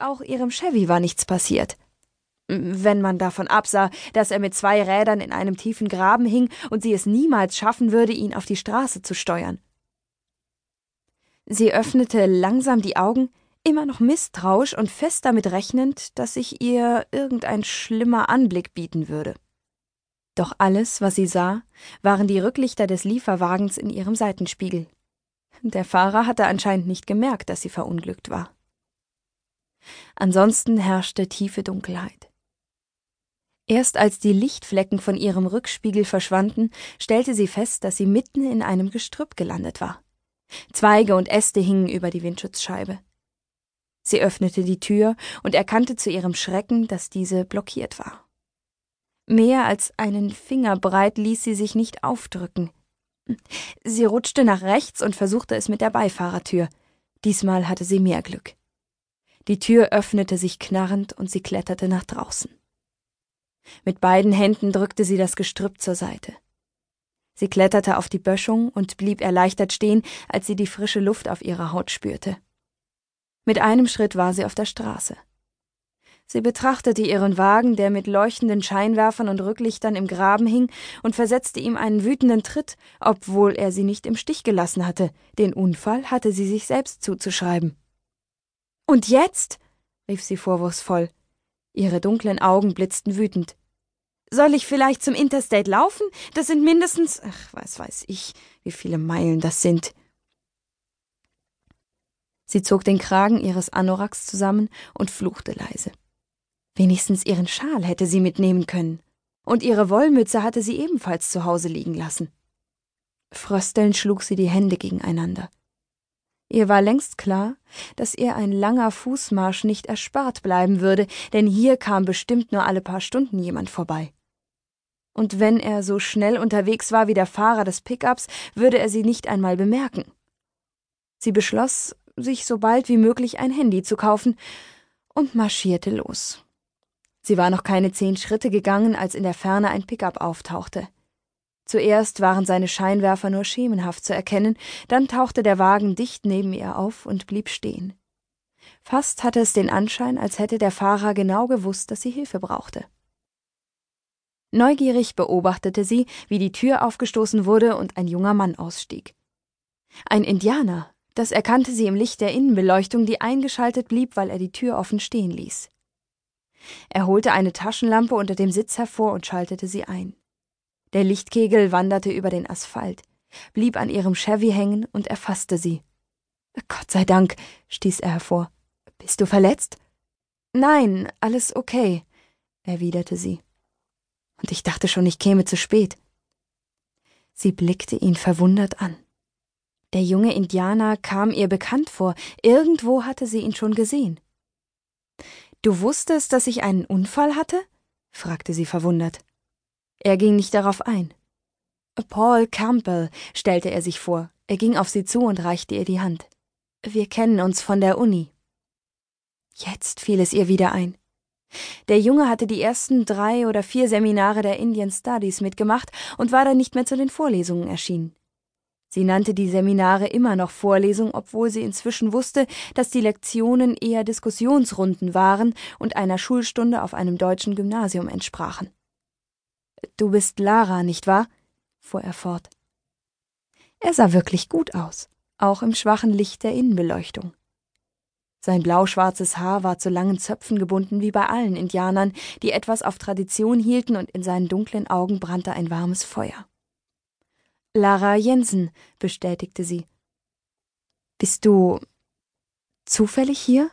Auch ihrem Chevy war nichts passiert. Wenn man davon absah, dass er mit zwei Rädern in einem tiefen Graben hing und sie es niemals schaffen würde, ihn auf die Straße zu steuern. Sie öffnete langsam die Augen, immer noch misstrauisch und fest damit rechnend, dass sich ihr irgendein schlimmer Anblick bieten würde. Doch alles, was sie sah, waren die Rücklichter des Lieferwagens in ihrem Seitenspiegel. Der Fahrer hatte anscheinend nicht gemerkt, dass sie verunglückt war. Ansonsten herrschte tiefe Dunkelheit. Erst als die Lichtflecken von ihrem Rückspiegel verschwanden, stellte sie fest, dass sie mitten in einem Gestrüpp gelandet war. Zweige und Äste hingen über die Windschutzscheibe. Sie öffnete die Tür und erkannte zu ihrem Schrecken, dass diese blockiert war. Mehr als einen Finger breit ließ sie sich nicht aufdrücken. Sie rutschte nach rechts und versuchte es mit der Beifahrertür. Diesmal hatte sie mehr Glück. Die Tür öffnete sich knarrend und sie kletterte nach draußen. Mit beiden Händen drückte sie das Gestrüpp zur Seite. Sie kletterte auf die Böschung und blieb erleichtert stehen, als sie die frische Luft auf ihrer Haut spürte. Mit einem Schritt war sie auf der Straße. Sie betrachtete ihren Wagen, der mit leuchtenden Scheinwerfern und Rücklichtern im Graben hing, und versetzte ihm einen wütenden Tritt, obwohl er sie nicht im Stich gelassen hatte. Den Unfall hatte sie sich selbst zuzuschreiben. Und jetzt? rief sie vorwurfsvoll. Ihre dunklen Augen blitzten wütend. Soll ich vielleicht zum Interstate laufen? Das sind mindestens, ach, was weiß ich, wie viele Meilen das sind. Sie zog den Kragen ihres Anoraks zusammen und fluchte leise. Wenigstens ihren Schal hätte sie mitnehmen können. Und ihre Wollmütze hatte sie ebenfalls zu Hause liegen lassen. Fröstelnd schlug sie die Hände gegeneinander. Ihr war längst klar, dass ihr ein langer Fußmarsch nicht erspart bleiben würde, denn hier kam bestimmt nur alle paar Stunden jemand vorbei. Und wenn er so schnell unterwegs war wie der Fahrer des Pickups, würde er sie nicht einmal bemerken. Sie beschloss, sich so bald wie möglich ein Handy zu kaufen und marschierte los. Sie war noch keine zehn Schritte gegangen, als in der Ferne ein Pickup auftauchte. Zuerst waren seine Scheinwerfer nur schemenhaft zu erkennen, dann tauchte der Wagen dicht neben ihr auf und blieb stehen. Fast hatte es den Anschein, als hätte der Fahrer genau gewusst, dass sie Hilfe brauchte. Neugierig beobachtete sie, wie die Tür aufgestoßen wurde und ein junger Mann ausstieg. Ein Indianer, das erkannte sie im Licht der Innenbeleuchtung, die eingeschaltet blieb, weil er die Tür offen stehen ließ. Er holte eine Taschenlampe unter dem Sitz hervor und schaltete sie ein. Der Lichtkegel wanderte über den Asphalt, blieb an ihrem Chevy hängen und erfasste sie. Gott sei Dank, stieß er hervor. Bist du verletzt? Nein, alles okay, erwiderte sie. Und ich dachte schon, ich käme zu spät. Sie blickte ihn verwundert an. Der junge Indianer kam ihr bekannt vor, irgendwo hatte sie ihn schon gesehen. Du wusstest, dass ich einen Unfall hatte? fragte sie verwundert. Er ging nicht darauf ein. Paul Campbell, stellte er sich vor. Er ging auf sie zu und reichte ihr die Hand. Wir kennen uns von der Uni. Jetzt fiel es ihr wieder ein. Der Junge hatte die ersten drei oder vier Seminare der Indian Studies mitgemacht und war dann nicht mehr zu den Vorlesungen erschienen. Sie nannte die Seminare immer noch Vorlesung, obwohl sie inzwischen wusste, dass die Lektionen eher Diskussionsrunden waren und einer Schulstunde auf einem deutschen Gymnasium entsprachen. Du bist Lara, nicht wahr? fuhr er fort. Er sah wirklich gut aus, auch im schwachen Licht der Innenbeleuchtung. Sein blauschwarzes Haar war zu langen Zöpfen gebunden wie bei allen Indianern, die etwas auf Tradition hielten, und in seinen dunklen Augen brannte ein warmes Feuer. Lara Jensen, bestätigte sie. Bist du zufällig hier?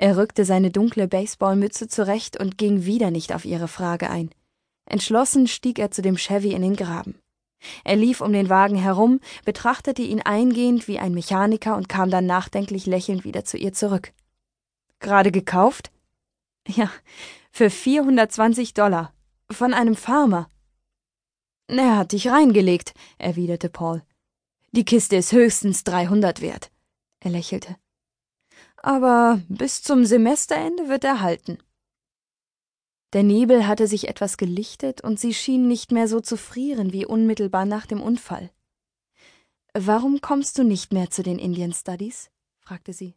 Er rückte seine dunkle Baseballmütze zurecht und ging wieder nicht auf ihre Frage ein. Entschlossen stieg er zu dem Chevy in den Graben. Er lief um den Wagen herum, betrachtete ihn eingehend wie ein Mechaniker und kam dann nachdenklich lächelnd wieder zu ihr zurück. Gerade gekauft? Ja, für 420 Dollar. Von einem Farmer. Er hat dich reingelegt, erwiderte Paul. Die Kiste ist höchstens 300 wert. Er lächelte. Aber bis zum Semesterende wird er halten. Der Nebel hatte sich etwas gelichtet und sie schien nicht mehr so zu frieren wie unmittelbar nach dem Unfall. Warum kommst du nicht mehr zu den Indian Studies? fragte sie.